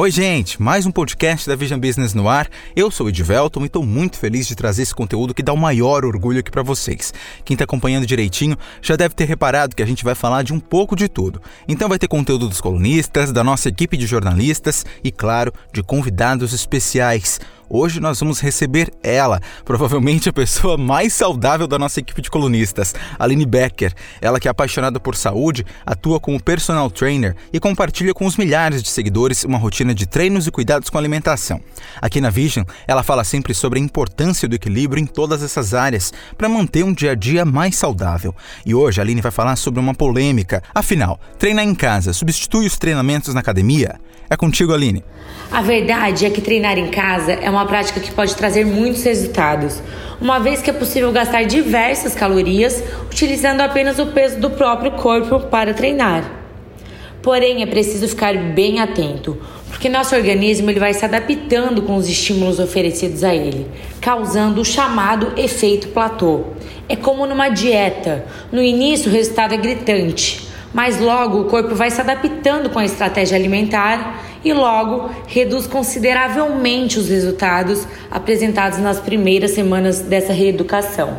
Oi, gente! Mais um podcast da Vision Business no ar. Eu sou o Edvelton e estou muito feliz de trazer esse conteúdo que dá o maior orgulho aqui para vocês. Quem está acompanhando direitinho já deve ter reparado que a gente vai falar de um pouco de tudo. Então vai ter conteúdo dos colunistas, da nossa equipe de jornalistas e, claro, de convidados especiais. Hoje nós vamos receber ela, provavelmente a pessoa mais saudável da nossa equipe de colunistas, Aline Becker. Ela que é apaixonada por saúde, atua como personal trainer e compartilha com os milhares de seguidores uma rotina de treinos e cuidados com alimentação. Aqui na Vision, ela fala sempre sobre a importância do equilíbrio em todas essas áreas para manter um dia a dia mais saudável. E hoje a Aline vai falar sobre uma polêmica. Afinal, treinar em casa substitui os treinamentos na academia? É contigo, Aline. A verdade é que treinar em casa é uma prática que pode trazer muitos resultados, uma vez que é possível gastar diversas calorias utilizando apenas o peso do próprio corpo para treinar. Porém, é preciso ficar bem atento, porque nosso organismo ele vai se adaptando com os estímulos oferecidos a ele, causando o chamado efeito platô. É como numa dieta. No início, o resultado é gritante, mas logo o corpo vai se adaptando com a estratégia alimentar e logo reduz consideravelmente os resultados apresentados nas primeiras semanas dessa reeducação.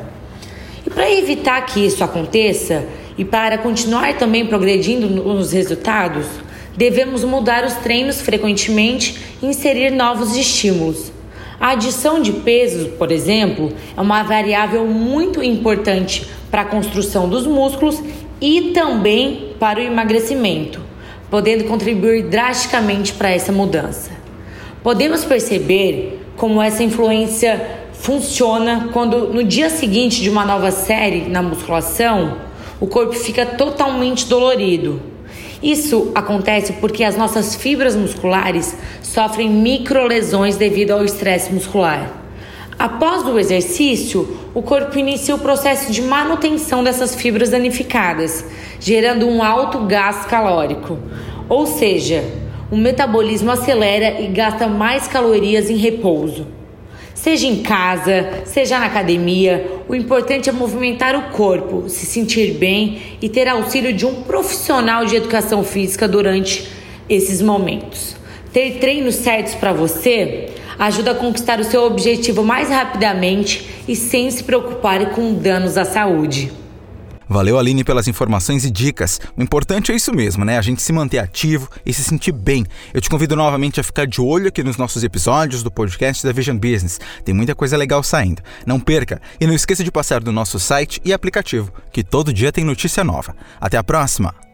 E para evitar que isso aconteça e para continuar também progredindo nos resultados, devemos mudar os treinos frequentemente e inserir novos estímulos. A adição de pesos, por exemplo, é uma variável muito importante para a construção dos músculos e também para o emagrecimento, podendo contribuir drasticamente para essa mudança. Podemos perceber como essa influência funciona quando no dia seguinte de uma nova série na musculação, o corpo fica totalmente dolorido. Isso acontece porque as nossas fibras musculares sofrem microlesões devido ao estresse muscular. Após o exercício, o corpo inicia o processo de manutenção dessas fibras danificadas, gerando um alto gasto calórico. Ou seja, o metabolismo acelera e gasta mais calorias em repouso. Seja em casa, seja na academia, o importante é movimentar o corpo, se sentir bem e ter auxílio de um profissional de educação física durante esses momentos. Ter treinos certos para você ajuda a conquistar o seu objetivo mais rapidamente e sem se preocupar com danos à saúde. Valeu, Aline, pelas informações e dicas. O importante é isso mesmo, né? A gente se manter ativo e se sentir bem. Eu te convido novamente a ficar de olho aqui nos nossos episódios do podcast da Vision Business. Tem muita coisa legal saindo. Não perca e não esqueça de passar do nosso site e aplicativo, que todo dia tem notícia nova. Até a próxima!